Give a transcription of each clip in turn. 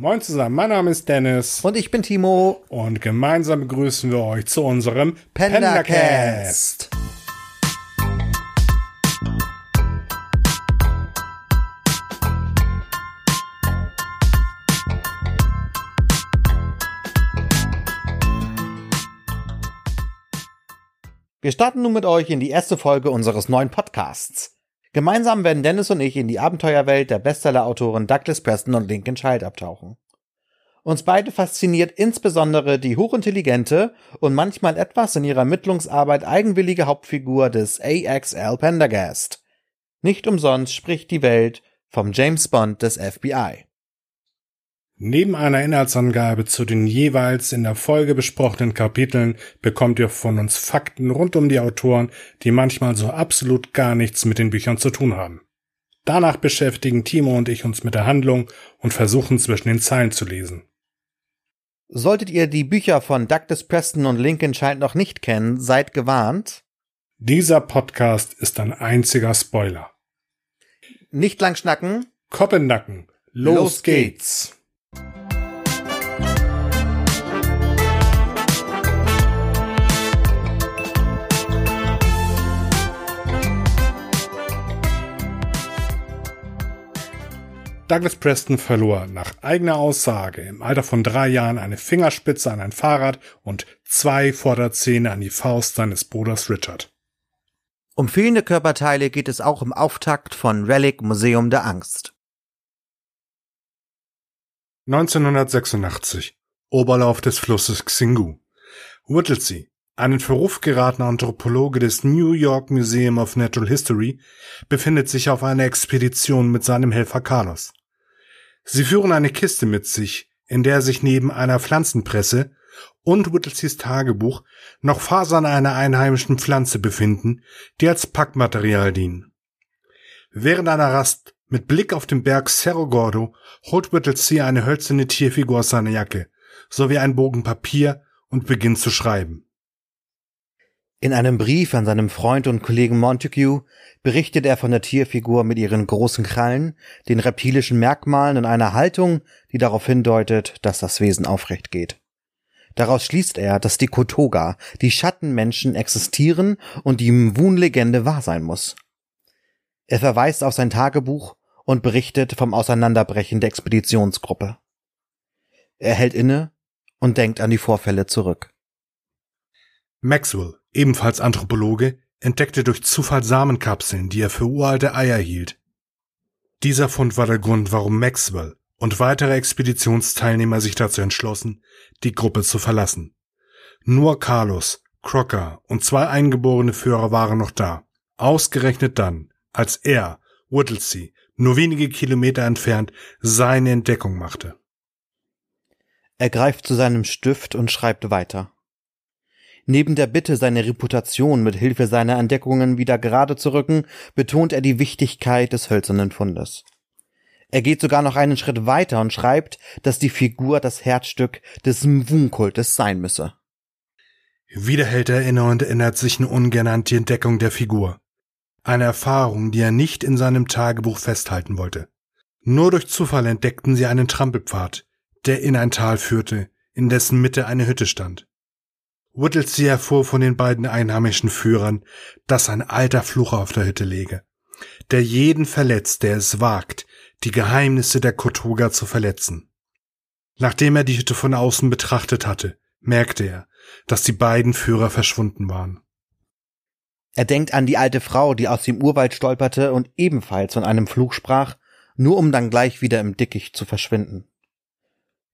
Moin zusammen, mein Name ist Dennis. Und ich bin Timo. Und gemeinsam begrüßen wir euch zu unserem Pendacast. Wir starten nun mit euch in die erste Folge unseres neuen Podcasts. Gemeinsam werden Dennis und ich in die Abenteuerwelt der Bestseller-Autoren Douglas Preston und Lincoln Child abtauchen. Uns beide fasziniert insbesondere die hochintelligente und manchmal etwas in ihrer Ermittlungsarbeit eigenwillige Hauptfigur des AXL Pendergast. Nicht umsonst spricht die Welt vom James Bond des FBI. Neben einer Inhaltsangabe zu den jeweils in der Folge besprochenen Kapiteln bekommt ihr von uns Fakten rund um die Autoren, die manchmal so absolut gar nichts mit den Büchern zu tun haben. Danach beschäftigen Timo und ich uns mit der Handlung und versuchen zwischen den Zeilen zu lesen. Solltet ihr die Bücher von Douglas Preston und Lincoln Child noch nicht kennen, seid gewarnt. Dieser Podcast ist ein einziger Spoiler. Nicht lang schnacken. Koppennacken. Los, Los geht's. geht's. Douglas Preston verlor nach eigener Aussage im Alter von drei Jahren eine Fingerspitze an ein Fahrrad und zwei Vorderzähne an die Faust seines Bruders Richard. Um fehlende Körperteile geht es auch im Auftakt von Relic Museum der Angst. 1986 Oberlauf des Flusses Xingu. Whittlesey, ein in Verruf geratener Anthropologe des New York Museum of Natural History, befindet sich auf einer Expedition mit seinem Helfer Carlos. Sie führen eine Kiste mit sich, in der sich neben einer Pflanzenpresse und Whittleseys Tagebuch noch Fasern einer einheimischen Pflanze befinden, die als Packmaterial dienen. Während einer Rast mit Blick auf den Berg Cerro Gordo holt Whittlesey eine hölzerne Tierfigur aus seiner Jacke sowie einen Bogen Papier und beginnt zu schreiben. In einem Brief an seinem Freund und Kollegen Montague berichtet er von der Tierfigur mit ihren großen Krallen, den reptilischen Merkmalen und einer Haltung, die darauf hindeutet, dass das Wesen aufrecht geht. Daraus schließt er, dass die Kotoga, die Schattenmenschen existieren und die Mwun-Legende wahr sein muss. Er verweist auf sein Tagebuch und berichtet vom Auseinanderbrechen der Expeditionsgruppe. Er hält inne und denkt an die Vorfälle zurück. Maxwell, ebenfalls Anthropologe, entdeckte durch Zufall Samenkapseln, die er für uralte Eier hielt. Dieser Fund war der Grund, warum Maxwell und weitere Expeditionsteilnehmer sich dazu entschlossen, die Gruppe zu verlassen. Nur Carlos, Crocker und zwei eingeborene Führer waren noch da. Ausgerechnet dann, als er, Whittlesey, nur wenige Kilometer entfernt, seine Entdeckung machte. Er greift zu seinem Stift und schreibt weiter. Neben der Bitte, seine Reputation mit Hilfe seiner Entdeckungen wieder gerade zu rücken, betont er die Wichtigkeit des hölzernen Fundes. Er geht sogar noch einen Schritt weiter und schreibt, dass die Figur das Herzstück des Mwun-Kultes sein müsse. Wieder hält er inne und erinnert sich nur ungern an die Entdeckung der Figur. Eine Erfahrung, die er nicht in seinem Tagebuch festhalten wollte. Nur durch Zufall entdeckten sie einen Trampelpfad, der in ein Tal führte, in dessen Mitte eine Hütte stand. Whittlesey erfuhr von den beiden einheimischen Führern, dass ein alter Fluch auf der Hütte läge, der jeden verletzt, der es wagt, die Geheimnisse der Kotoga zu verletzen. Nachdem er die Hütte von außen betrachtet hatte, merkte er, dass die beiden Führer verschwunden waren. Er denkt an die alte Frau, die aus dem Urwald stolperte und ebenfalls von einem Fluch sprach, nur um dann gleich wieder im Dickicht zu verschwinden.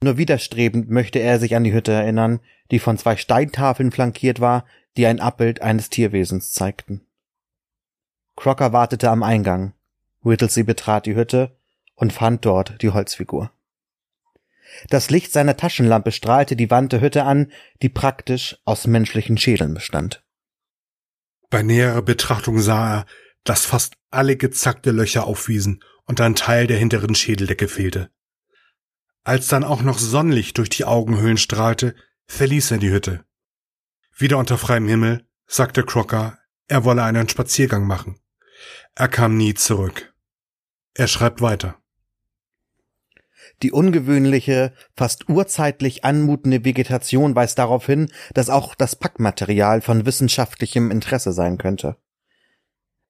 Nur widerstrebend möchte er sich an die Hütte erinnern, die von zwei Steintafeln flankiert war, die ein Abbild eines Tierwesens zeigten. Crocker wartete am Eingang. Whittlesey betrat die Hütte und fand dort die Holzfigur. Das Licht seiner Taschenlampe strahlte die Wand der Hütte an, die praktisch aus menschlichen Schädeln bestand. Bei näherer Betrachtung sah er, dass fast alle gezackte Löcher aufwiesen und ein Teil der hinteren Schädeldecke fehlte. Als dann auch noch Sonnenlicht durch die Augenhöhlen strahlte, verließ er die Hütte. Wieder unter freiem Himmel sagte Crocker, er wolle einen Spaziergang machen. Er kam nie zurück. Er schreibt weiter. Die ungewöhnliche, fast urzeitlich anmutende Vegetation weist darauf hin, dass auch das Packmaterial von wissenschaftlichem Interesse sein könnte.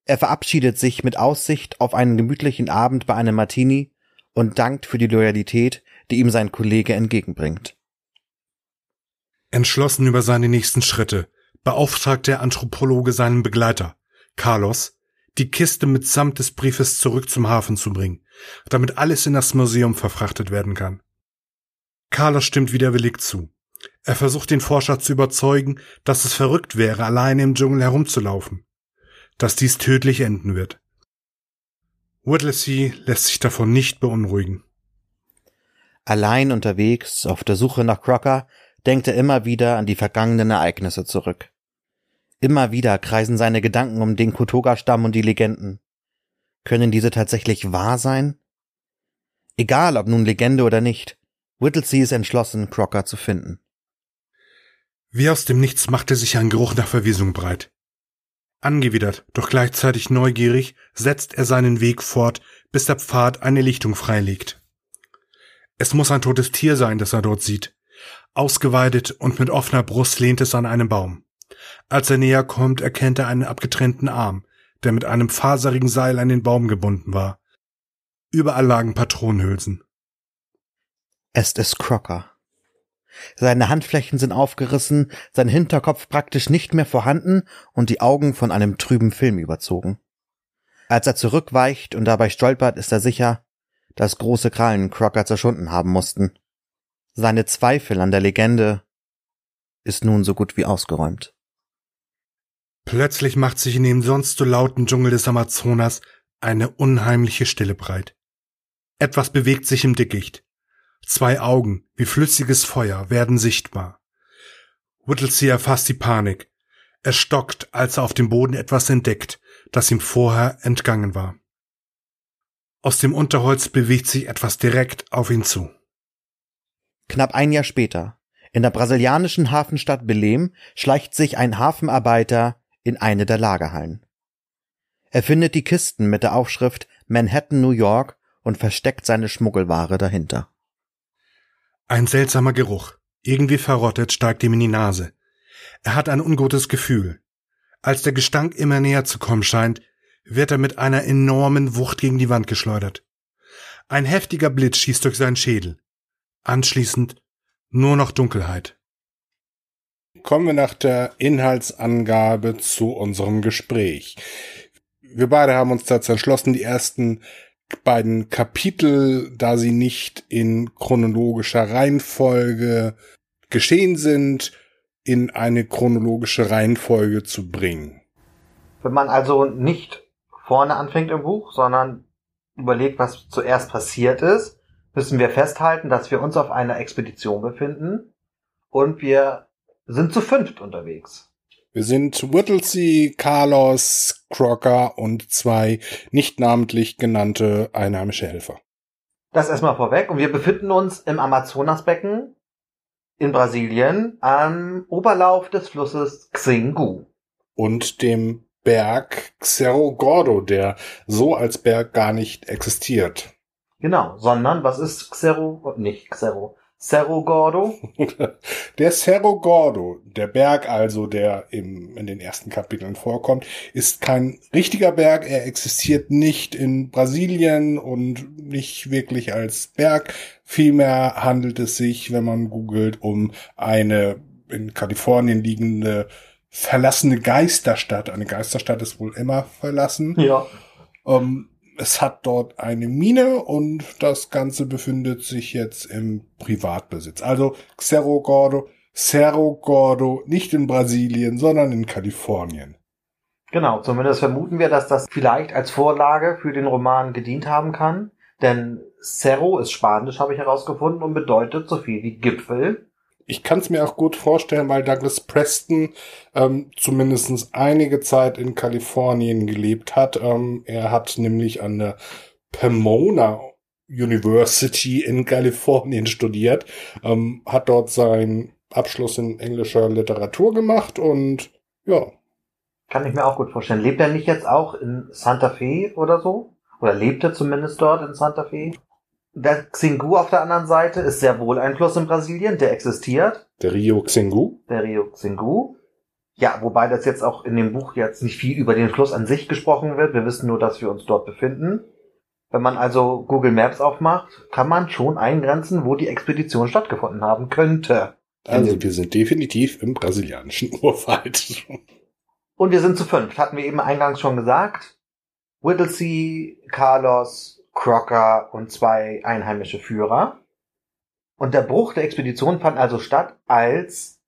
Er verabschiedet sich mit Aussicht auf einen gemütlichen Abend bei einem Martini und dankt für die Loyalität, die ihm sein Kollege entgegenbringt. Entschlossen über seine nächsten Schritte beauftragt der Anthropologe seinen Begleiter, Carlos, die Kiste mitsamt des Briefes zurück zum Hafen zu bringen, damit alles in das Museum verfrachtet werden kann. Carlos stimmt widerwillig zu. Er versucht den Forscher zu überzeugen, dass es verrückt wäre, alleine im Dschungel herumzulaufen, dass dies tödlich enden wird. Whittlesey lässt sich davon nicht beunruhigen. Allein unterwegs, auf der Suche nach Crocker, denkt er immer wieder an die vergangenen Ereignisse zurück. Immer wieder kreisen seine Gedanken um den Kotoga-Stamm und die Legenden. Können diese tatsächlich wahr sein? Egal, ob nun Legende oder nicht, Whittlesey ist entschlossen, Crocker zu finden. Wie aus dem Nichts machte sich ein Geruch nach Verwesung breit. Angewidert, doch gleichzeitig neugierig, setzt er seinen Weg fort, bis der Pfad eine Lichtung freilegt. Es muss ein totes Tier sein, das er dort sieht. Ausgeweidet und mit offener Brust lehnt es an einem Baum. Als er näher kommt, erkennt er einen abgetrennten Arm, der mit einem faserigen Seil an den Baum gebunden war. Überall lagen Patronenhülsen. Es ist Crocker. Seine Handflächen sind aufgerissen, sein Hinterkopf praktisch nicht mehr vorhanden und die Augen von einem trüben Film überzogen. Als er zurückweicht und dabei stolpert, ist er sicher, dass große Krallen Crocker zerschunden haben mussten. Seine Zweifel an der Legende ist nun so gut wie ausgeräumt. Plötzlich macht sich in dem sonst so lauten Dschungel des Amazonas eine unheimliche Stille breit. Etwas bewegt sich im Dickicht. Zwei Augen, wie flüssiges Feuer, werden sichtbar. Whittlesey erfasst die Panik. Er stockt, als er auf dem Boden etwas entdeckt, das ihm vorher entgangen war. Aus dem Unterholz bewegt sich etwas direkt auf ihn zu. Knapp ein Jahr später, in der brasilianischen Hafenstadt Belém, schleicht sich ein Hafenarbeiter in eine der Lagerhallen. Er findet die Kisten mit der Aufschrift Manhattan, New York und versteckt seine Schmuggelware dahinter. Ein seltsamer Geruch, irgendwie verrottet, steigt ihm in die Nase. Er hat ein ungutes Gefühl. Als der Gestank immer näher zu kommen scheint, wird er mit einer enormen Wucht gegen die Wand geschleudert. Ein heftiger Blitz schießt durch seinen Schädel. Anschließend nur noch Dunkelheit kommen wir nach der Inhaltsangabe zu unserem Gespräch. Wir beide haben uns dazu entschlossen, die ersten beiden Kapitel, da sie nicht in chronologischer Reihenfolge geschehen sind, in eine chronologische Reihenfolge zu bringen. Wenn man also nicht vorne anfängt im Buch, sondern überlegt, was zuerst passiert ist, müssen wir festhalten, dass wir uns auf einer Expedition befinden und wir sind zu fünft unterwegs. Wir sind Whittlesey, Carlos, Crocker und zwei nicht namentlich genannte einheimische Helfer. Das erstmal vorweg. Und wir befinden uns im Amazonasbecken in Brasilien am Oberlauf des Flusses Xingu. Und dem Berg Cerro Gordo, der so als Berg gar nicht existiert. Genau, sondern was ist Xero, nicht Xero, Cerro Gordo? Der Cerro Gordo, der Berg also, der im, in den ersten Kapiteln vorkommt, ist kein richtiger Berg. Er existiert nicht in Brasilien und nicht wirklich als Berg. Vielmehr handelt es sich, wenn man googelt, um eine in Kalifornien liegende verlassene Geisterstadt. Eine Geisterstadt ist wohl immer verlassen. Ja. Ähm, es hat dort eine Mine und das Ganze befindet sich jetzt im Privatbesitz. Also Cerro Gordo, Cerro Gordo, nicht in Brasilien, sondern in Kalifornien. Genau, zumindest vermuten wir, dass das vielleicht als Vorlage für den Roman gedient haben kann. Denn Cerro ist Spanisch, habe ich herausgefunden, und bedeutet so viel wie Gipfel ich kann es mir auch gut vorstellen, weil Douglas Preston ähm, zumindest einige Zeit in Kalifornien gelebt hat. Ähm, er hat nämlich an der Pomona University in Kalifornien studiert, ähm, hat dort seinen Abschluss in englischer Literatur gemacht und ja. Kann ich mir auch gut vorstellen. Lebt er nicht jetzt auch in Santa Fe oder so? Oder lebt er zumindest dort in Santa Fe? Der Xingu auf der anderen Seite ist sehr wohl ein Fluss in Brasilien, der existiert. Der Rio Xingu. Der Rio Xingu. Ja, wobei das jetzt auch in dem Buch jetzt nicht viel über den Fluss an sich gesprochen wird. Wir wissen nur, dass wir uns dort befinden. Wenn man also Google Maps aufmacht, kann man schon eingrenzen, wo die Expedition stattgefunden haben könnte. Also wir sind definitiv im brasilianischen Urwald. Und wir sind zu fünf, hatten wir eben eingangs schon gesagt. Whittlesey, Carlos, Crocker und zwei einheimische Führer. Und der Bruch der Expedition fand also statt, als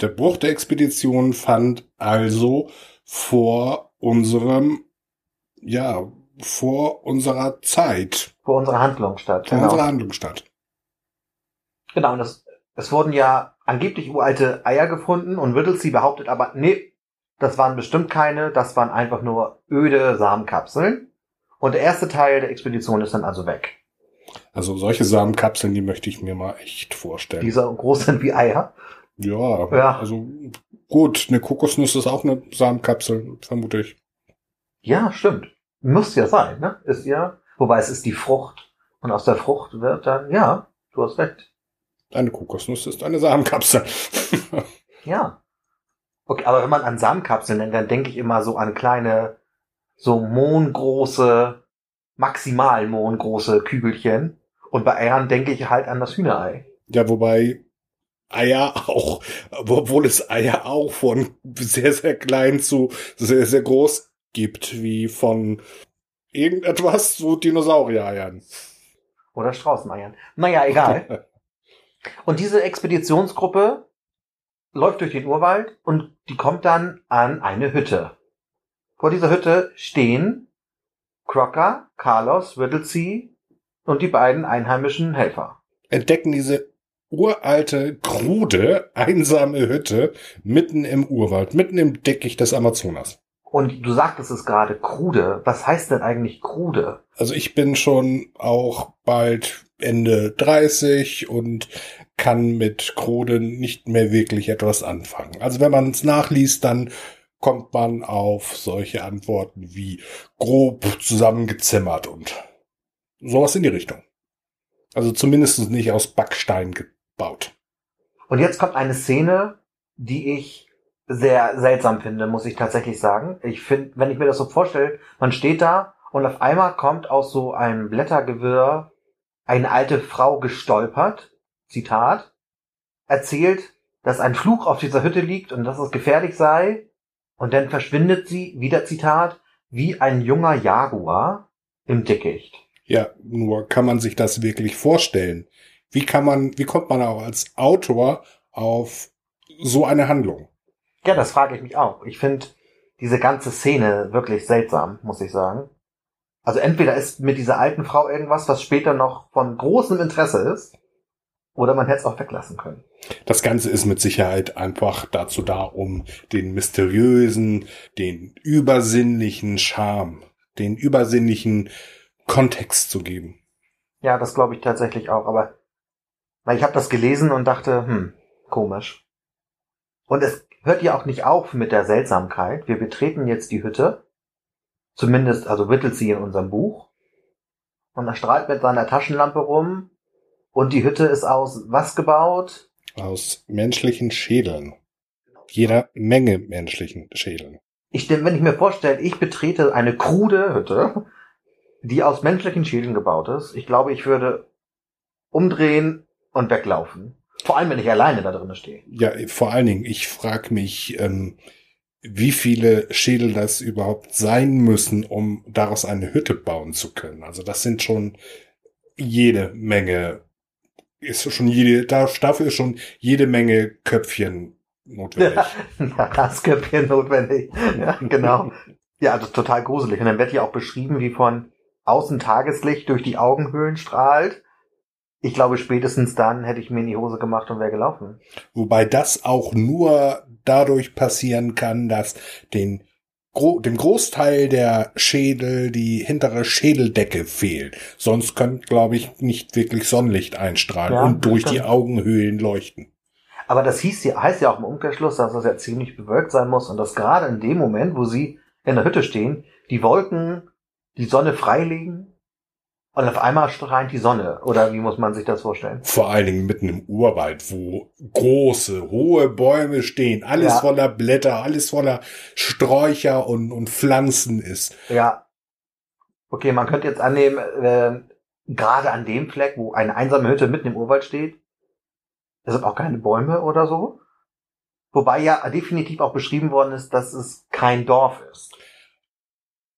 der Bruch der Expedition fand also vor unserem, ja, vor unserer Zeit. Vor unserer Handlung statt. Vor genau. unserer Handlung statt. Genau, und das, es wurden ja angeblich uralte Eier gefunden und Whittlesey behauptet aber, nee, das waren bestimmt keine, das waren einfach nur öde Samenkapseln. Und der erste Teil der Expedition ist dann also weg. Also solche Samenkapseln, die möchte ich mir mal echt vorstellen. Die so groß sind wie Eier. Ja, ja, also gut, eine Kokosnuss ist auch eine Samenkapsel, vermute ich. Ja, stimmt. Muss ja sein, ne? Ist ja, wobei es ist die Frucht. Und aus der Frucht wird dann, ja, du hast recht. Eine Kokosnuss ist eine Samenkapsel. ja. Okay, aber wenn man an Samenkapseln denkt, dann denke ich immer so an kleine, so mondgroße, maximal mondgroße Kügelchen. Und bei Eiern denke ich halt an das Hühnerei. Ja, wobei Eier auch, obwohl es Eier auch von sehr, sehr klein zu sehr, sehr groß gibt, wie von irgendetwas zu Dinosaurier-Eiern. Oder Straußeneiern. Naja, egal. und diese Expeditionsgruppe läuft durch den Urwald und die kommt dann an eine Hütte. Vor dieser Hütte stehen Crocker, Carlos, Whittlesey und die beiden einheimischen Helfer. Entdecken diese uralte, krude, einsame Hütte mitten im Urwald, mitten im Dickicht des Amazonas. Und du sagtest es gerade, krude. Was heißt denn eigentlich krude? Also ich bin schon auch bald Ende 30 und kann mit krude nicht mehr wirklich etwas anfangen. Also wenn man es nachliest, dann kommt man auf solche Antworten wie grob zusammengezimmert und sowas in die Richtung. Also zumindest nicht aus Backstein gebaut. Und jetzt kommt eine Szene, die ich sehr seltsam finde, muss ich tatsächlich sagen. Ich finde, wenn ich mir das so vorstelle, man steht da und auf einmal kommt aus so einem Blättergewirr eine alte Frau gestolpert, Zitat, erzählt, dass ein Fluch auf dieser Hütte liegt und dass es gefährlich sei, und dann verschwindet sie, wieder Zitat, wie ein junger Jaguar im Dickicht. Ja, nur kann man sich das wirklich vorstellen? Wie kann man, wie kommt man auch als Autor auf so eine Handlung? Ja, das frage ich mich auch. Ich finde diese ganze Szene wirklich seltsam, muss ich sagen. Also entweder ist mit dieser alten Frau irgendwas, was später noch von großem Interesse ist, oder man hätte es auch weglassen können. Das Ganze ist mit Sicherheit einfach dazu da, um den mysteriösen, den übersinnlichen Charme, den übersinnlichen Kontext zu geben. Ja, das glaube ich tatsächlich auch, aber weil ich habe das gelesen und dachte, hm, komisch. Und es hört ja auch nicht auf mit der Seltsamkeit. Wir betreten jetzt die Hütte. Zumindest, also wittelt sie in unserem Buch. Und er strahlt mit seiner Taschenlampe rum. Und die Hütte ist aus was gebaut? Aus menschlichen Schädeln. Jeder Menge menschlichen Schädeln. Ich, wenn ich mir vorstelle, ich betrete eine krude Hütte, die aus menschlichen Schädeln gebaut ist, ich glaube, ich würde umdrehen und weglaufen. Vor allem, wenn ich alleine da drin stehe. Ja, vor allen Dingen, ich frage mich, ähm, wie viele Schädel das überhaupt sein müssen, um daraus eine Hütte bauen zu können. Also das sind schon jede Menge, ist schon jede, dafür ist schon jede Menge Köpfchen notwendig. Ja, das Köpfchen notwendig. Ja, genau. Ja, das ist total gruselig. Und dann wird ja auch beschrieben, wie von außen Tageslicht durch die Augenhöhlen strahlt ich glaube, spätestens dann hätte ich mir in die Hose gemacht und wäre gelaufen. Wobei das auch nur dadurch passieren kann, dass den dem Großteil der Schädel die hintere Schädeldecke fehlt. Sonst könnte, glaube ich, nicht wirklich Sonnenlicht einstrahlen ja, und durch die Augenhöhlen leuchten. Aber das hieß heißt ja auch im Umkehrschluss, dass das ja ziemlich bewölkt sein muss und dass gerade in dem Moment, wo sie in der Hütte stehen, die Wolken die Sonne freilegen Und auf einmal strahlt die Sonne, oder wie muss man sich das vorstellen? Vor allen Dingen mitten im Urwald, wo große, hohe Bäume stehen, alles ja. voller Blätter, alles voller Sträucher und, und Pflanzen ist. Ja. Okay, man könnte jetzt annehmen, äh, gerade an dem Fleck, wo eine einsame Hütte mitten im Urwald steht, es sind auch keine Bäume oder so. Wobei ja definitiv auch beschrieben worden ist, dass es kein Dorf ist.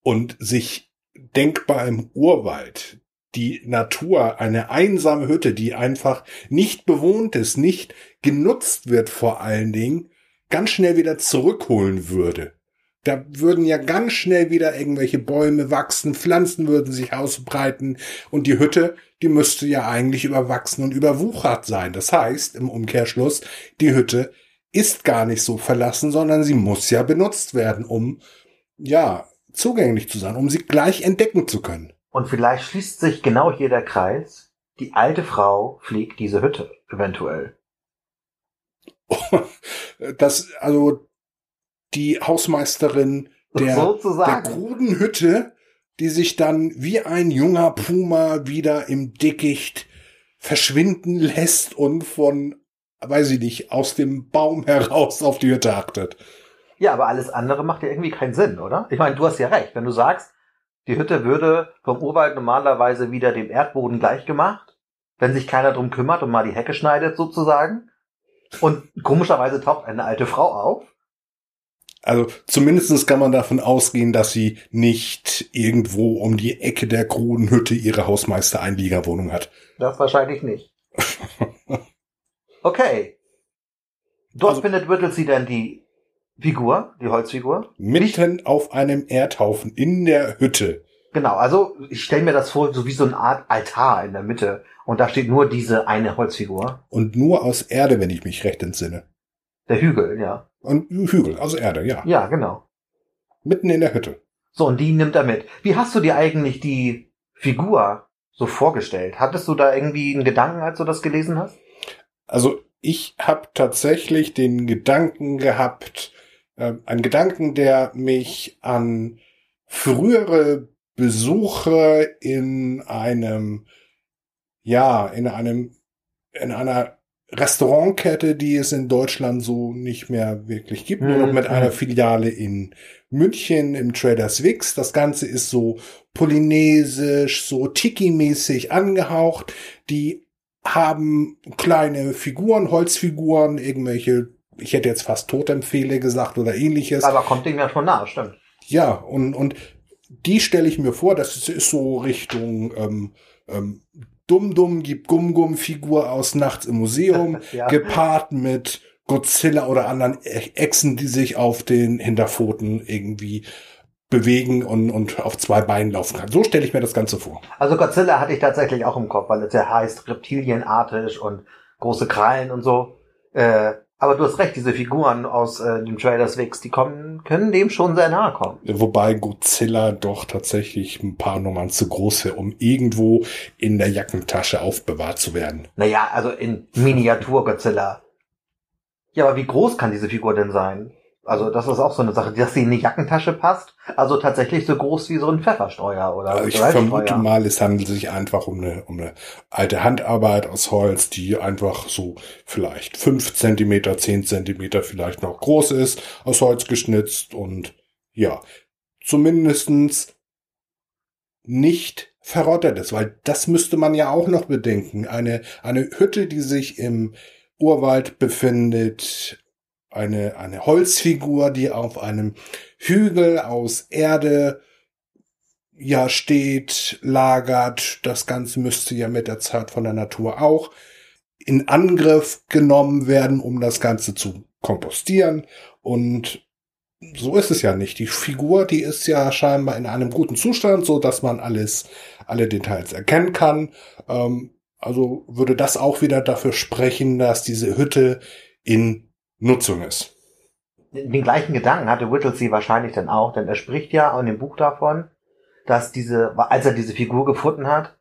Und sich denkbar im Urwald die Natur, eine einsame Hütte, die einfach nicht bewohnt ist, nicht genutzt wird vor allen Dingen, ganz schnell wieder zurückholen würde. Da würden ja ganz schnell wieder irgendwelche Bäume wachsen, Pflanzen würden sich ausbreiten und die Hütte, die müsste ja eigentlich überwachsen und überwuchert sein. Das heißt, im Umkehrschluss, die Hütte ist gar nicht so verlassen, sondern sie muss ja benutzt werden, um, ja, zugänglich zu sein, um sie gleich entdecken zu können. Und vielleicht schließt sich genau hier der Kreis. Die alte Frau pflegt diese Hütte, eventuell. Das, also, die Hausmeisterin der, der Grudenhütte, die sich dann wie ein junger Puma wieder im Dickicht verschwinden lässt und von, weiß ich nicht, aus dem Baum heraus auf die Hütte achtet. Ja, aber alles andere macht ja irgendwie keinen Sinn, oder? Ich meine, du hast ja recht. Wenn du sagst, die Hütte würde vom Urwald normalerweise wieder dem Erdboden gleichgemacht, wenn sich keiner drum kümmert und mal die Hecke schneidet sozusagen. Und komischerweise taucht eine alte Frau auf. Also zumindestens kann man davon ausgehen, dass sie nicht irgendwo um die Ecke der Kronenhütte ihre Hausmeister-Einliegerwohnung hat. Das wahrscheinlich nicht. Okay. Dort also, findet Whittlesey dann die Figur, die Holzfigur. Mitten ich, auf einem Erdhaufen in der Hütte. Genau, also ich stelle mir das vor, so wie so eine Art Altar in der Mitte. Und da steht nur diese eine Holzfigur. Und nur aus Erde, wenn ich mich recht entsinne. Der Hügel, ja. Und Hügel, aus Erde, ja. Ja, genau. Mitten in der Hütte. So, und die nimmt er mit. Wie hast du dir eigentlich die Figur so vorgestellt? Hattest du da irgendwie einen Gedanken, als du das gelesen hast? Also ich habe tatsächlich den Gedanken gehabt, äh, ein Gedanken, der mich an frühere Besuche in einem, ja, in einem, in einer Restaurantkette, die es in Deutschland so nicht mehr wirklich gibt, nur noch mit einer mhm. Filiale in München im Traders Wix. Das Ganze ist so polynesisch, so tiki-mäßig angehaucht. Die haben kleine Figuren, Holzfiguren, irgendwelche ich hätte jetzt fast Totempfehle gesagt oder ähnliches. Aber kommt dem ja schon nahe, stimmt. Ja, und, und die stelle ich mir vor, das ist, so Richtung ähm, ähm, Dumm-Dumm, gib Gum-Gum-Figur aus Nachts im Museum, ja. gepaart mit Godzilla oder anderen e-, Echsen, die sich auf den Hinterpfoten irgendwie bewegen und, und auf zwei Beinen laufen kann. So stelle ich mir das Ganze vor. Also Godzilla hatte ich tatsächlich auch im Kopf, weil es ja heißt reptilienartig und große Krallen und so. Äh, aber du hast recht, diese Figuren aus äh, dem Trailers Wix, die kommen, können dem schon sehr nahe kommen. Wobei Godzilla doch tatsächlich ein paar Nummern zu groß wäre, um irgendwo in der Jackentasche aufbewahrt zu werden. Naja, also in Miniatur Godzilla. Ja, aber wie groß kann diese Figur denn sein? Also das ist auch so eine Sache, dass sie in die Jackentasche passt. Also tatsächlich so groß wie so ein Pfeffersteuer oder also Ich vermute mal, es handelt sich einfach um eine, um eine alte Handarbeit aus Holz, die einfach so vielleicht fünf Zentimeter, zehn Zentimeter vielleicht noch groß ist, aus Holz geschnitzt und ja, zumindestens nicht verrottet ist, weil das müsste man ja auch noch bedenken. Eine, eine Hütte, die sich im Urwald befindet, eine, eine Holzfigur, die auf einem Hügel aus Erde ja steht, lagert. Das Ganze müsste ja mit der Zeit von der Natur auch in Angriff genommen werden, um das Ganze zu kompostieren. Und so ist es ja nicht. Die Figur, die ist ja scheinbar in einem guten Zustand, so dass man alles, alle Details erkennen kann. Ähm, also würde das auch wieder dafür sprechen, dass diese Hütte in Nutzung ist. Den gleichen Gedanken hatte Whittlesey wahrscheinlich dann auch, denn er spricht ja in dem Buch davon, dass diese, als er diese Figur gefunden hat,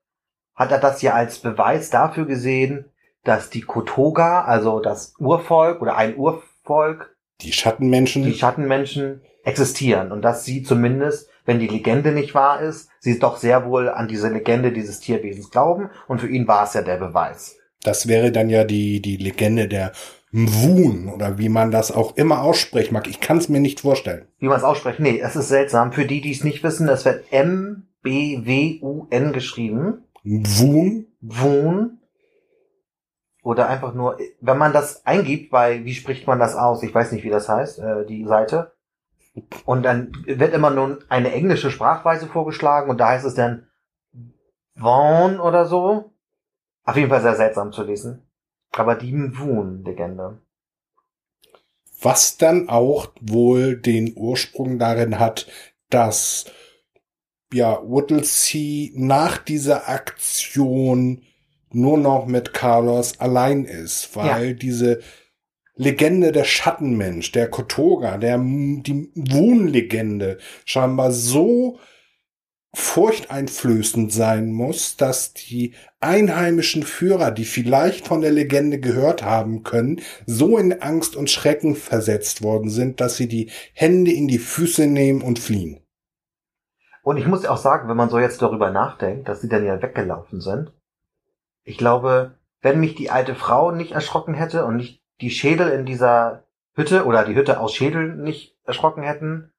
hat er das ja als Beweis dafür gesehen, dass die Kotoga, also das Urvolk oder ein Urvolk, die Schattenmenschen, die Schattenmenschen existieren und dass sie zumindest wenn die Legende nicht wahr ist, sie doch sehr wohl an diese Legende dieses Tierwesens glauben und für ihn war es ja der Beweis. Das wäre dann ja die, die Legende der Mvun oder wie man das auch immer aussprechen mag. Ich kann es mir nicht vorstellen. Wie man es ausspricht? Nee, es ist seltsam. Für die, die es nicht wissen, es wird M-B-W-U-N geschrieben. Mvun? Wun. Oder einfach nur, wenn man das eingibt bei, wie spricht man das aus? Ich weiß nicht, wie das heißt, äh, die Seite. Und dann wird immer nur eine englische Sprachweise vorgeschlagen und da heißt es dann Vaughn oder so. Auf jeden Fall sehr seltsam zu lesen. Aber die Mvun-Legende. Was dann auch wohl den Ursprung darin hat, dass ja Whittlesey nach dieser Aktion nur noch mit Carlos allein ist, weil ja. diese Legende der Schattenmensch, der Kotoga, der die Wohnlegende scheinbar so furchteinflößend sein muss, dass die einheimischen Führer, die vielleicht von der Legende gehört haben können, so in Angst und Schrecken versetzt worden sind, dass sie die Hände in die Füße nehmen und fliehen. Und ich muss auch sagen, wenn man so jetzt darüber nachdenkt, dass sie dann ja weggelaufen sind, ich glaube, wenn mich die alte Frau nicht erschrocken hätte und nicht die Schädel in dieser Hütte oder die Hütte aus Schädeln nicht erschrocken hätten,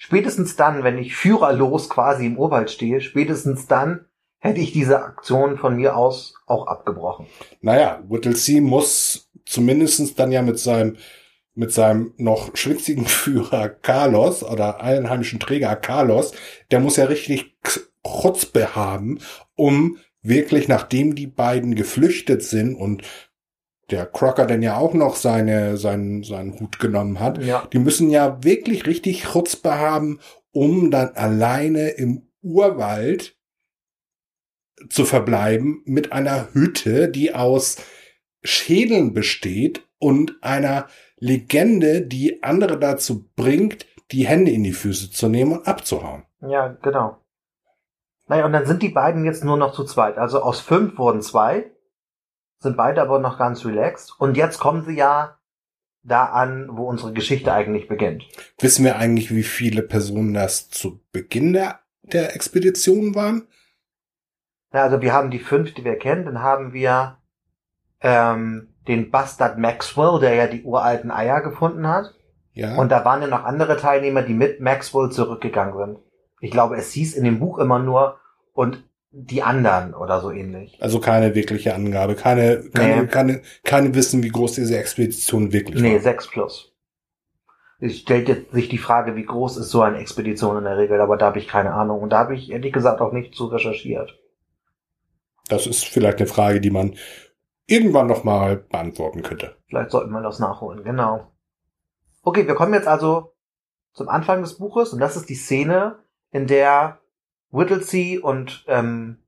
spätestens dann, wenn ich führerlos quasi im Urwald stehe, spätestens dann hätte ich diese Aktion von mir aus auch abgebrochen. Naja, Whittlesey muss zumindestens dann ja mit seinem mit seinem noch schwitzigen Führer Carlos oder einheimischen Träger Carlos, der muss ja richtig Chutzpe haben, um wirklich, nachdem die beiden geflüchtet sind und der Crocker denn ja auch noch seine, seinen, seinen Hut genommen hat, ja. die müssen ja wirklich richtig Chutzpe haben, um dann alleine im Urwald zu verbleiben mit einer Hütte, die aus Schädeln besteht und einer Legende, die andere dazu bringt, die Hände in die Füße zu nehmen und abzuhauen. Ja, genau. Naja, und dann sind die beiden jetzt nur noch zu zweit. Also aus fünf wurden zwei sind beide aber noch ganz relaxed. Und jetzt kommen sie ja da an, wo unsere Geschichte eigentlich beginnt. Wissen wir eigentlich, wie viele Personen das zu Beginn der, der Expedition waren? Ja, also wir haben die fünf, die wir kennen. Dann haben wir ähm, den Bastard Maxwell, der ja die uralten Eier gefunden hat. Ja. Und da waren ja noch andere Teilnehmer, die mit Maxwell zurückgegangen sind. Ich glaube, es hieß in dem Buch immer nur, und die anderen oder so ähnlich. Also keine wirkliche Angabe, keine, keine, nee. keine, keine Wissen, wie groß diese Expedition wirklich nee, war. Nee, 6 plus. Es stellt jetzt sich die Frage, wie groß ist so eine Expedition in der Regel, aber da habe ich keine Ahnung. Und da habe ich ehrlich gesagt auch nicht zu recherchiert. Das ist vielleicht eine Frage, die man irgendwann nochmal beantworten könnte. Vielleicht sollten wir das nachholen, genau. Okay, wir kommen jetzt also zum Anfang des Buches und das ist die Szene, in der Whittlesey und ähm,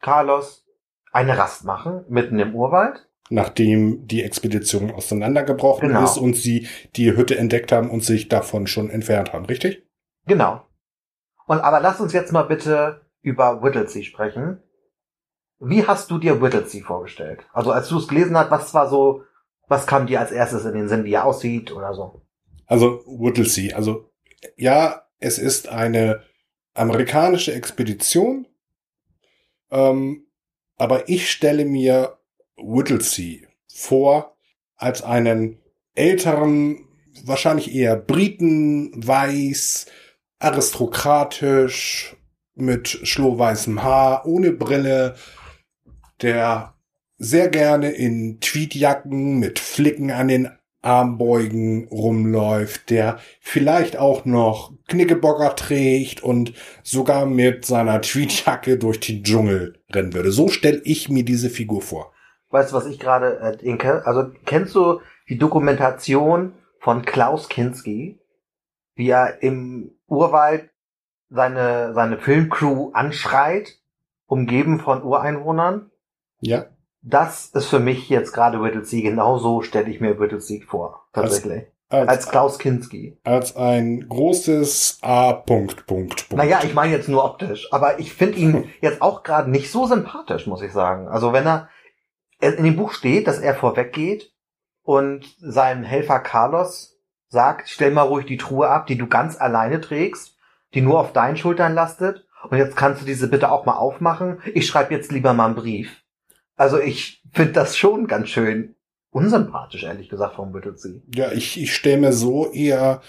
Carlos eine Rast machen, mitten im Urwald. Nachdem die Expedition auseinandergebrochen genau. ist und sie die Hütte entdeckt haben und sich davon schon entfernt haben, richtig? Genau. Und aber lass uns jetzt mal bitte über Whittlesey sprechen. Wie hast du dir Whittlesey vorgestellt? Also als du es gelesen hast, was war so, was kam dir als erstes in den Sinn, wie er aussieht oder so? Also Whittlesey, also ja, es ist eine amerikanische Expedition. Ähm, aber ich stelle mir Whittlesey vor als einen älteren, wahrscheinlich eher Briten, weiß, aristokratisch, mit schlohweißem Haar, ohne Brille, der sehr gerne in Tweetjacken mit Flicken an den Armbeugen rumläuft, der vielleicht auch noch Knickebocker trägt und sogar mit seiner Tweetjacke durch die Dschungel rennen würde. So stelle ich mir diese Figur vor. Weißt du, was ich gerade äh, denke? Also kennst du die Dokumentation von Klaus Kinski, wie er im Urwald seine, seine Filmcrew anschreit, umgeben von Ureinwohnern? Ja das ist für mich jetzt gerade Whittlesey. Genau so stelle ich mir Whittlesey vor. Tatsächlich. Als, als, als Klaus Kinski. Als ein großes A. Punkt, Punkt, Punkt. Naja, ich meine jetzt nur optisch. Aber ich finde ihn jetzt auch gerade nicht so sympathisch, muss ich sagen. Also wenn er in dem Buch steht, dass er vorweggeht und seinem Helfer Carlos sagt, stell mal ruhig die Truhe ab, die du ganz alleine trägst. die nur auf deinen Schultern lastet. Und jetzt kannst du diese bitte auch mal aufmachen. Ich schreibe jetzt lieber mal einen Brief. Also ich finde das schon ganz schön unsympathisch, ehrlich gesagt, vom Whittlesey. Ja, ich, ich stelle mir so eher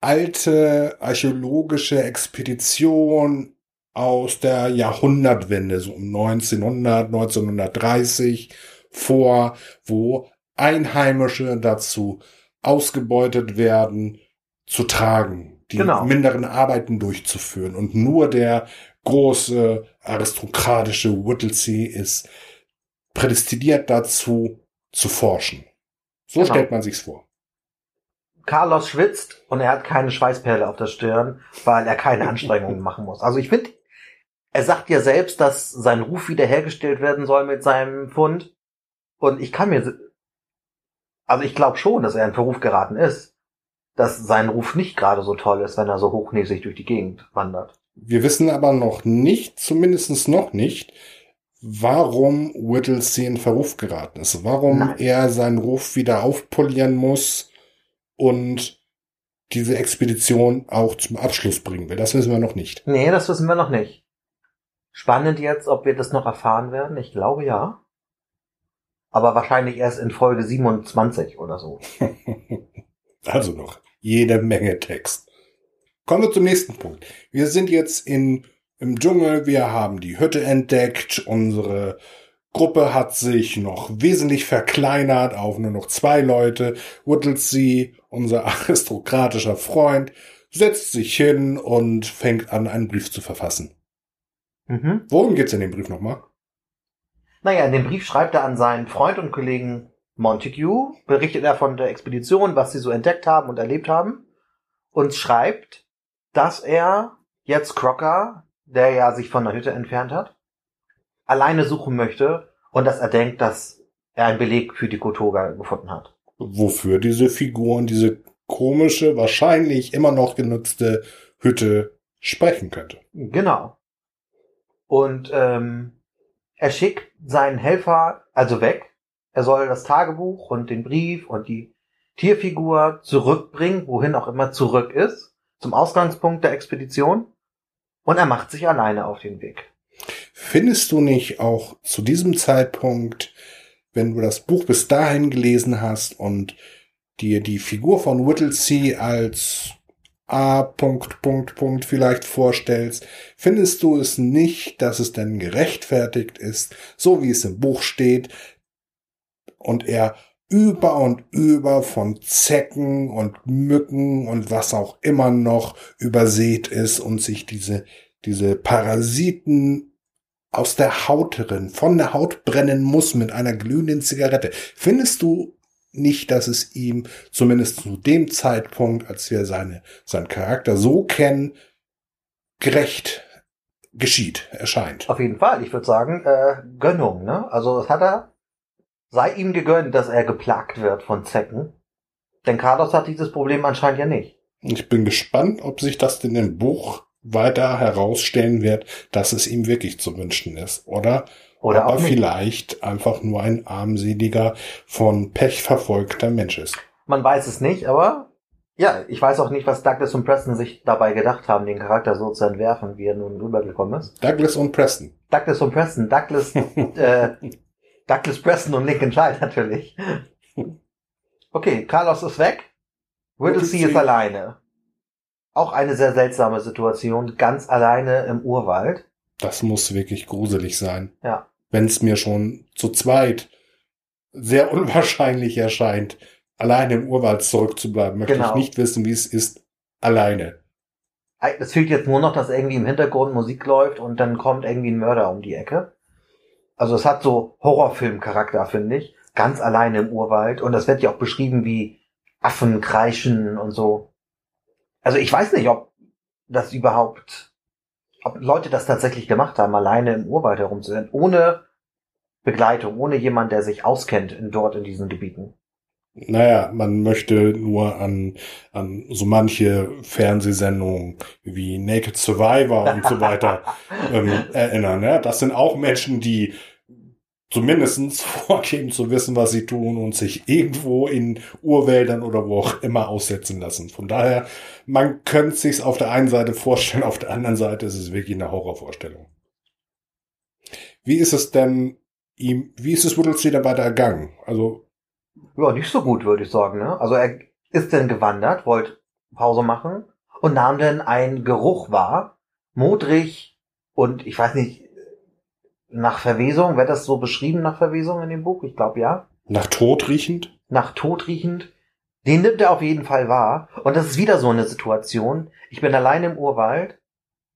alte archäologische Expedition aus der Jahrhundertwende, so um 1900, 1930 vor, wo Einheimische dazu ausgebeutet werden, zu tragen, die genau. minderen Arbeiten durchzuführen. Und nur der große aristokratische Whittlesey ist prädestiniert dazu, zu forschen. So genau. stellt man sich's vor. Carlos schwitzt und er hat keine Schweißperle auf der Stirn, weil er keine Anstrengungen machen muss. Also ich finde, er sagt ja selbst, dass sein Ruf wiederhergestellt werden soll mit seinem Fund. Und ich kann mir, also ich glaube schon, dass er in Verruf geraten ist, dass sein Ruf nicht gerade so toll ist, wenn er so hochnäsig durch die Gegend wandert. Wir wissen aber noch nicht, zumindest noch nicht, warum Whittlesey in Verruf geraten ist, warum Nein. er seinen Ruf wieder aufpolieren muss und diese Expedition auch zum Abschluss bringen will. Das wissen wir noch nicht. Nee, das wissen wir noch nicht. Spannend jetzt, ob wir das noch erfahren werden. Ich glaube ja. Aber wahrscheinlich erst in Folge 27 oder so. also noch jede Menge Text. Kommen wir zum nächsten Punkt. Wir sind jetzt in im Dschungel, wir haben die Hütte entdeckt, unsere Gruppe hat sich noch wesentlich verkleinert auf nur noch zwei Leute. Whittlesey, unser aristokratischer Freund, setzt sich hin und fängt an, einen Brief zu verfassen. Mhm. Worum geht's in dem Brief nochmal? Naja, in dem Brief schreibt er an seinen Freund und Kollegen Montague, berichtet er von der Expedition, was sie so entdeckt haben und erlebt haben, und schreibt, dass er jetzt Crocker der ja sich von der Hütte entfernt hat, alleine suchen möchte und dass er denkt, dass er einen Beleg für die Kotoga gefunden hat. Wofür diese Figuren, diese komische, wahrscheinlich immer noch genutzte Hütte sprechen könnte. Genau. Und ähm, er schickt seinen Helfer also weg. Er soll das Tagebuch und den Brief und die Tierfigur zurückbringen, wohin auch immer zurück ist, zum Ausgangspunkt der Expedition und er macht sich alleine auf den Weg. Findest du nicht auch zu diesem Zeitpunkt, wenn du das Buch bis dahin gelesen hast und dir die Figur von Whittlesey als A. Punkt, Punkt, Punkt vielleicht vorstellst, findest du es nicht, dass es denn gerechtfertigt ist, so wie es im Buch steht, und er über und über von Zecken und Mücken und was auch immer noch übersät ist und sich diese, diese Parasiten aus der Haut drin, von der Haut brennen muss mit einer glühenden Zigarette. Findest du nicht, dass es ihm zumindest zu dem Zeitpunkt, als wir seine, seinen Charakter so kennen, gerecht geschieht, erscheint? Auf jeden Fall. Ich würde sagen, äh, Gönnung, ne? Also das hat er Sei ihm gegönnt, dass er geplagt wird von Zecken. Denn Carlos hat dieses Problem anscheinend ja nicht. Ich bin gespannt, ob sich das in dem Buch weiter herausstellen wird, dass es ihm wirklich zu wünschen ist. Oder, Oder ob er vielleicht einfach nur ein armseliger, von Pech verfolgter Mensch ist. Man weiß es nicht, aber ja, ich weiß auch nicht, was Douglas und Preston sich dabei gedacht haben, den Charakter so zu entwerfen, wie er nun rübergekommen ist. Douglas und Preston. Douglas und Preston. Douglas äh, Douglas Preston und Lincoln Child natürlich. Okay, Carlos ist weg. Whittlesey ist alleine. Auch eine sehr seltsame Situation, ganz alleine im Urwald. Das muss wirklich gruselig sein. Ja. Wenn es mir schon zu zweit sehr unwahrscheinlich erscheint, alleine im Urwald zurückzubleiben, möchte genau. ich nicht wissen, wie es ist, alleine. Es fehlt jetzt nur noch, dass irgendwie im Hintergrund Musik läuft und dann kommt irgendwie ein Mörder um die Ecke. Also es hat so Horrorfilm-Charakter, finde ich. Ganz alleine im Urwald. Und das wird ja auch beschrieben wie Affen kreischen und so. Also ich weiß nicht, ob das überhaupt, ob Leute das tatsächlich gemacht haben, alleine im Urwald herumzurennen, ohne Begleitung, ohne jemand, der sich auskennt in dort in diesen Gebieten. Naja, man möchte nur an, an so manche Fernsehsendungen wie Naked Survivor und so weiter ähm, erinnern. Ja? Das sind auch Menschen, die zumindestens vorgeben zu wissen, was sie tun und sich irgendwo in Urwäldern oder wo auch immer aussetzen lassen. Von daher, man könnte es sich auf der einen Seite vorstellen, auf der anderen Seite ist es wirklich eine Horrorvorstellung. Wie ist es denn ihm, wie ist es Whittlesey dabei ergangen? Also. Ja, nicht so gut, würde ich sagen, ne? Also er ist denn gewandert, wollte Pause machen und nahm dann einen Geruch wahr, modrig und ich weiß nicht, nach Verwesung, wird das so beschrieben nach Verwesung in dem Buch? Ich glaube ja. Nach Tod riechend? Nach Tod riechend. Den nimmt er auf jeden Fall wahr. Und das ist wieder so eine Situation. Ich bin allein im Urwald.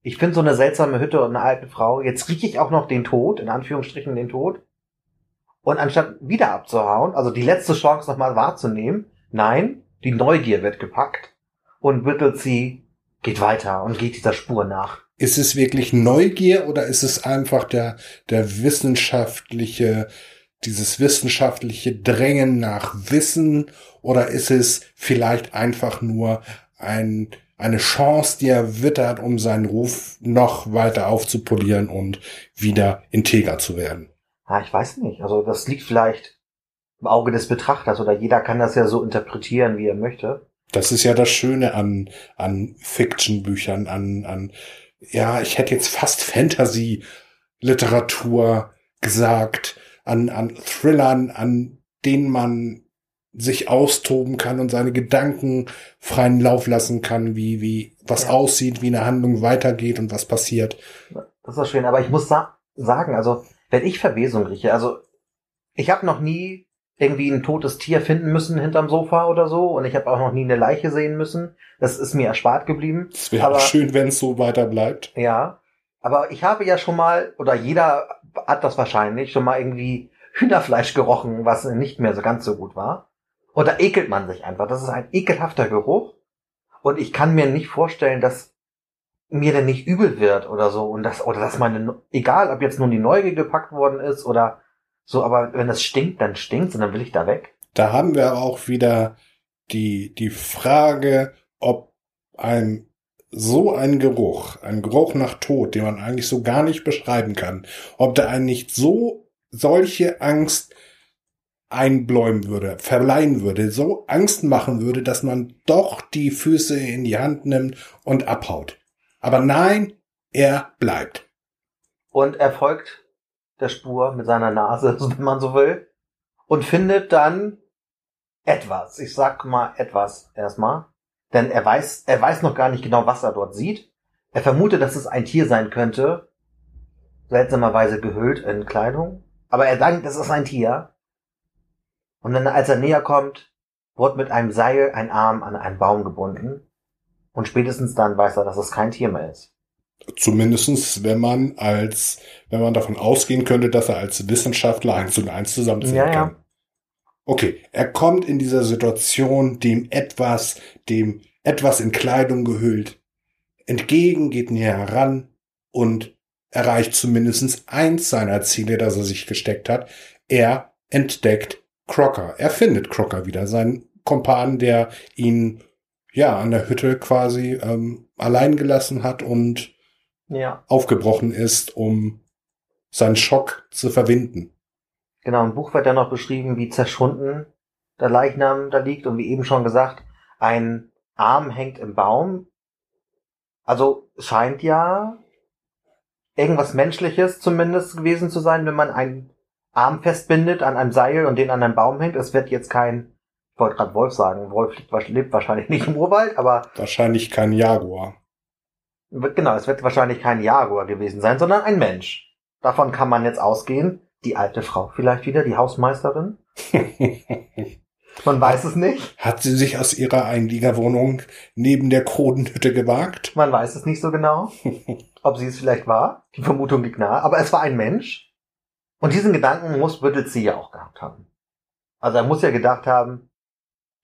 Ich finde so eine seltsame Hütte und eine alte Frau. Jetzt rieche ich auch noch den Tod, in Anführungsstrichen den Tod. Und anstatt wieder abzuhauen, also die letzte Chance nochmal wahrzunehmen, nein, die Neugier wird gepackt. Und Whittlesey geht weiter und geht dieser Spur nach. Ist es wirklich Neugier oder ist es einfach der, der wissenschaftliche, dieses wissenschaftliche Drängen nach Wissen oder ist es vielleicht einfach nur ein, eine Chance, die er wittert, um seinen Ruf noch weiter aufzupolieren und wieder integer zu werden? Ja, ich weiß nicht. Also das liegt vielleicht im Auge des Betrachters oder jeder kann das ja so interpretieren, wie er möchte. Das ist ja das Schöne an, an Fiction-Büchern, an, an ja, ich hätte jetzt fast Fantasy-Literatur gesagt, an, an Thrillern, an denen man sich austoben kann und seine Gedanken freien Lauf lassen kann, wie, wie, was ja. aussieht, wie eine Handlung weitergeht und was passiert. Das ist schön, aber ich muss sa sagen, also, wenn ich Verwesung rieche, also, ich habe noch nie irgendwie ein totes Tier finden müssen hinterm Sofa oder so und ich habe auch noch nie eine Leiche sehen müssen. Das ist mir erspart geblieben. Es wäre schön, wenn es so weiter bleibt. Ja, aber ich habe ja schon mal, oder jeder hat das wahrscheinlich, schon mal irgendwie Hühnerfleisch gerochen, was nicht mehr so ganz so gut war. Und da ekelt man sich einfach. Das ist ein ekelhafter Geruch. Und ich kann mir nicht vorstellen, dass mir denn nicht übel wird oder so. Und das, oder dass meine, egal ob jetzt nun die Neugier gepackt worden ist oder so, aber wenn es stinkt, dann stinkt's und dann will ich da weg. Da haben wir auch wieder die, die Frage, ob ein so ein Geruch, ein Geruch nach Tod, den man eigentlich so gar nicht beschreiben kann, ob der einen nicht so solche Angst einbläumen würde, verleihen würde, so Angst machen würde, dass man doch die Füße in die Hand nimmt und abhaut. Aber nein, er bleibt. Und er folgt der Spur mit seiner Nase, wenn man so will, und findet dann etwas. Ich sag mal etwas erstmal. Denn er weiß, er weiß noch gar nicht genau, was er dort sieht. Er vermutet, dass es ein Tier sein könnte. Seltsamerweise gehüllt in Kleidung. Aber er denkt, es ist ein Tier. Und dann, als er näher kommt, wird mit einem Seil ein Arm an einen Baum gebunden. Und spätestens dann weiß er, dass es kein Tier mehr ist. Zumindestens, wenn man als, wenn man davon ausgehen könnte, dass er als Wissenschaftler eins und eins zusammenzählen ja, kann. Ja. Okay, er kommt in dieser Situation dem etwas, dem etwas in Kleidung gehüllt, entgegen, geht näher heran und erreicht zumindest eins seiner Ziele, das er sich gesteckt hat. Er entdeckt Crocker. Er findet Crocker wieder, seinen Kompan, der ihn ja an der Hütte quasi ähm, allein gelassen hat und ja. aufgebrochen ist, um seinen Schock zu verwinden. Genau, im Buch wird ja noch beschrieben, wie zerschwunden der Leichnam da liegt und wie eben schon gesagt, ein Arm hängt im Baum. Also scheint ja irgendwas Menschliches zumindest gewesen zu sein, wenn man einen Arm festbindet an einem Seil und den an einem Baum hängt. Es wird jetzt kein, ich wollte gerade Wolf sagen, Wolf lebt wahrscheinlich nicht im Urwald, aber. Wahrscheinlich kein Jaguar. Genau, es wird wahrscheinlich kein Jaguar gewesen sein, sondern ein Mensch. Davon kann man jetzt ausgehen. Die alte Frau vielleicht wieder, die Hausmeisterin. Man weiß es nicht. Hat sie sich aus ihrer Einliegerwohnung neben der Krodenhütte gewagt? Man weiß es nicht so genau, ob sie es vielleicht war. Die Vermutung liegt nahe. Aber es war ein Mensch. Und diesen Gedanken muss Whittlesey ja auch gehabt haben. Also er muss ja gedacht haben,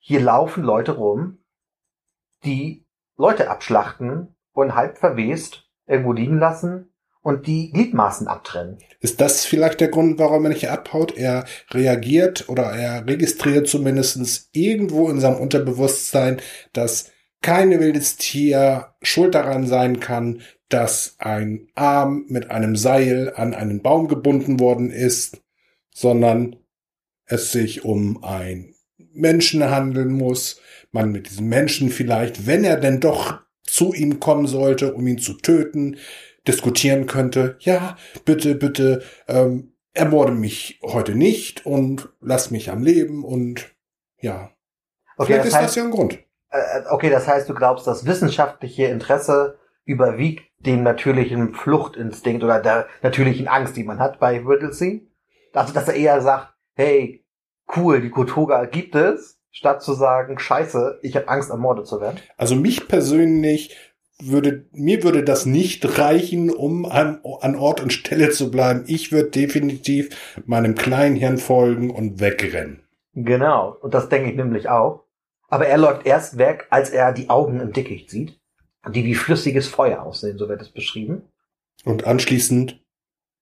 hier laufen Leute rum, die Leute abschlachten und halb verwest irgendwo liegen lassen und die Gliedmaßen abtrennen. Ist das vielleicht der Grund, warum er nicht abhaut? Er reagiert oder er registriert zumindestens irgendwo in seinem Unterbewusstsein, dass kein wildes Tier schuld daran sein kann, dass ein Arm mit einem Seil an einen Baum gebunden worden ist. sondern es sich um ein Menschen handeln muss, man mit diesem Menschen vielleicht, wenn er denn doch zu ihm kommen sollte, um ihn zu töten, diskutieren könnte, ja, bitte, bitte, ähm, ermorde mich heute nicht und lass mich am Leben und ja. Okay, Vielleicht das ist heißt, das ja ein Grund. Äh, äh, okay, das heißt, du glaubst, das wissenschaftliche Interesse überwiegt dem natürlichen Fluchtinstinkt oder der natürlichen Angst, die man hat bei Whittlesey? Also, dass er eher sagt, hey, cool, die Kotoga gibt es, statt zu sagen, scheiße, ich habe Angst, ermordet zu werden? Also mich persönlich würde, mir würde das nicht reichen, um an, an Ort und Stelle zu bleiben. Ich würde definitiv meinem kleinen Hirn folgen und wegrennen. Genau. Und das denke ich nämlich auch. Aber er läuft erst weg, als er die Augen im Dickicht sieht, die wie flüssiges Feuer aussehen, so wird es beschrieben. Und anschließend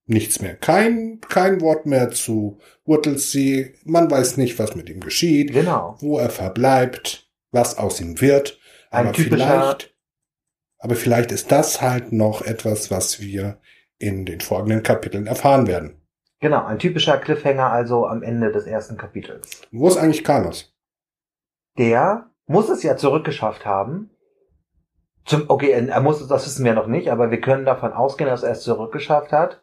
nichts mehr. Kein, kein Wort mehr zu Whittlesey. Man weiß nicht, was mit ihm geschieht. Genau. Wo er verbleibt, was aus ihm wird. Ein aber vielleicht, aber vielleicht ist das halt noch etwas, was wir in den folgenden Kapiteln erfahren werden. Genau, ein typischer Cliffhanger also am Ende des ersten Kapitels. Wo ist eigentlich Carlos? Der muss es ja zurückgeschafft haben. Zum, okay, er muss es, das wissen wir noch nicht, aber wir können davon ausgehen, dass er es zurückgeschafft hat.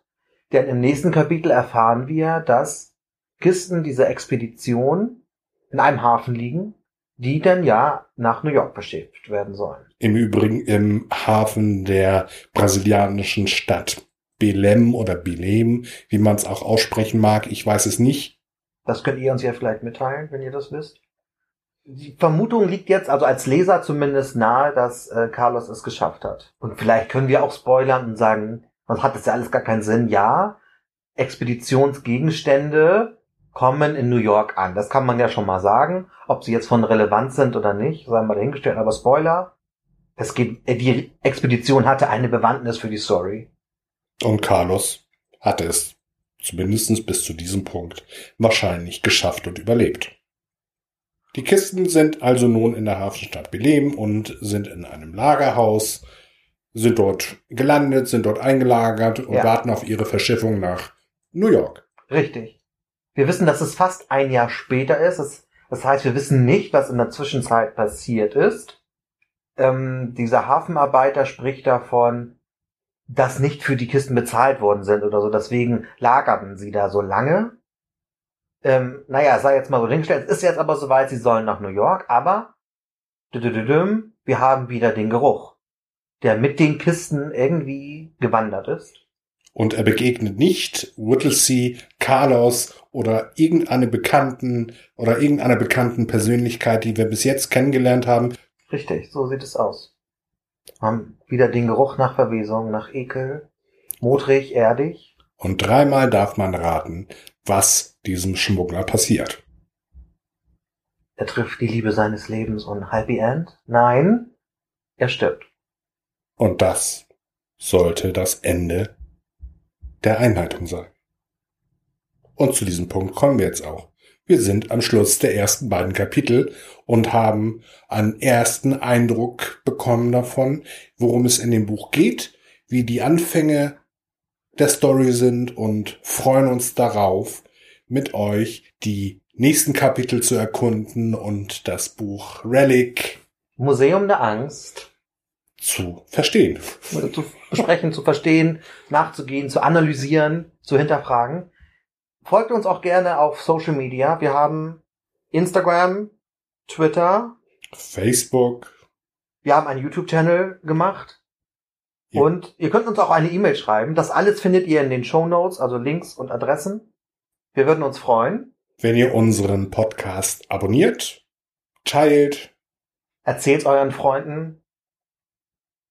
Denn im nächsten Kapitel erfahren wir, dass Kisten dieser Expedition in einem Hafen liegen, die dann ja nach New York verschifft werden sollen. Im Übrigen im Hafen der brasilianischen Stadt Belem oder Belem, wie man es auch aussprechen mag. Ich weiß es nicht. Das könnt ihr uns ja vielleicht mitteilen, wenn ihr das wisst. Die Vermutung liegt jetzt also als Leser zumindest nahe, dass äh, Carlos es geschafft hat. Und vielleicht können wir auch spoilern und sagen, was hat das ja alles gar keinen Sinn. Ja, Expeditionsgegenstände kommen in New York an. Das kann man ja schon mal sagen. Ob sie jetzt von Relevanz sind oder nicht, sei mal dahingestellt. Aber Spoiler, es geht, äh, die Expedition hatte eine Bewandtnis für die Story. Und Carlos hatte es zumindest bis zu diesem Punkt wahrscheinlich geschafft und überlebt. Die Kisten sind also nun in der Hafenstadt Belem und sind in einem Lagerhaus, sind dort gelandet, sind dort eingelagert und ja. warten auf ihre Verschiffung nach New York. Richtig. Wir wissen, dass es fast ein Jahr später ist. Das heißt, wir wissen nicht, was in der Zwischenzeit passiert ist. Ähm, dieser Hafenarbeiter spricht davon, dass nicht für die Kisten bezahlt worden sind oder so. Deswegen lagerten sie da so lange. Ähm, naja, sei jetzt mal so hingestellt. Es ist jetzt aber soweit, sie sollen nach New York, aber wir haben wieder den Geruch, der mit den Kisten irgendwie gewandert ist. Und er begegnet nicht Whittlesey, Carlos oder irgendeine bekannten oder irgendeiner bekannten Persönlichkeit, die wir bis jetzt kennengelernt haben. Richtig, so sieht es aus haben wieder den Geruch nach Verwesung, nach Ekel, modrig, erdig. Und dreimal darf man raten, was diesem Schmuggler passiert. Er trifft die Liebe seines Lebens und Happy End? Nein, er stirbt. Und das sollte das Ende der Einleitung sein. Und zu diesem Punkt kommen wir jetzt auch. Wir sind am Schluss der ersten beiden Kapitel und haben einen ersten Eindruck bekommen davon, worum es in dem Buch geht, wie die Anfänge der Story sind und freuen uns darauf, mit euch die nächsten Kapitel zu erkunden und das Buch Relic Museum der Angst zu verstehen. Zu besprechen, zu verstehen, nachzugehen, zu analysieren, zu hinterfragen. Folgt uns auch gerne auf Social Media. Wir haben Instagram, Twitter, Facebook. Wir haben einen YouTube-Channel gemacht. Ja. Und ihr könnt uns auch eine E-Mail schreiben. Das alles findet ihr in den Show Notes, also Links und Adressen. Wir würden uns freuen. Wenn ihr unseren Podcast abonniert, teilt, erzählt euren Freunden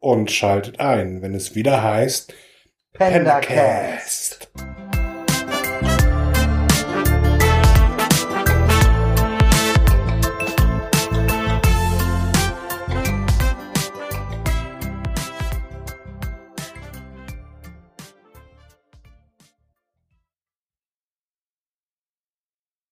und schaltet ein, wenn es wieder heißt. Pendacast.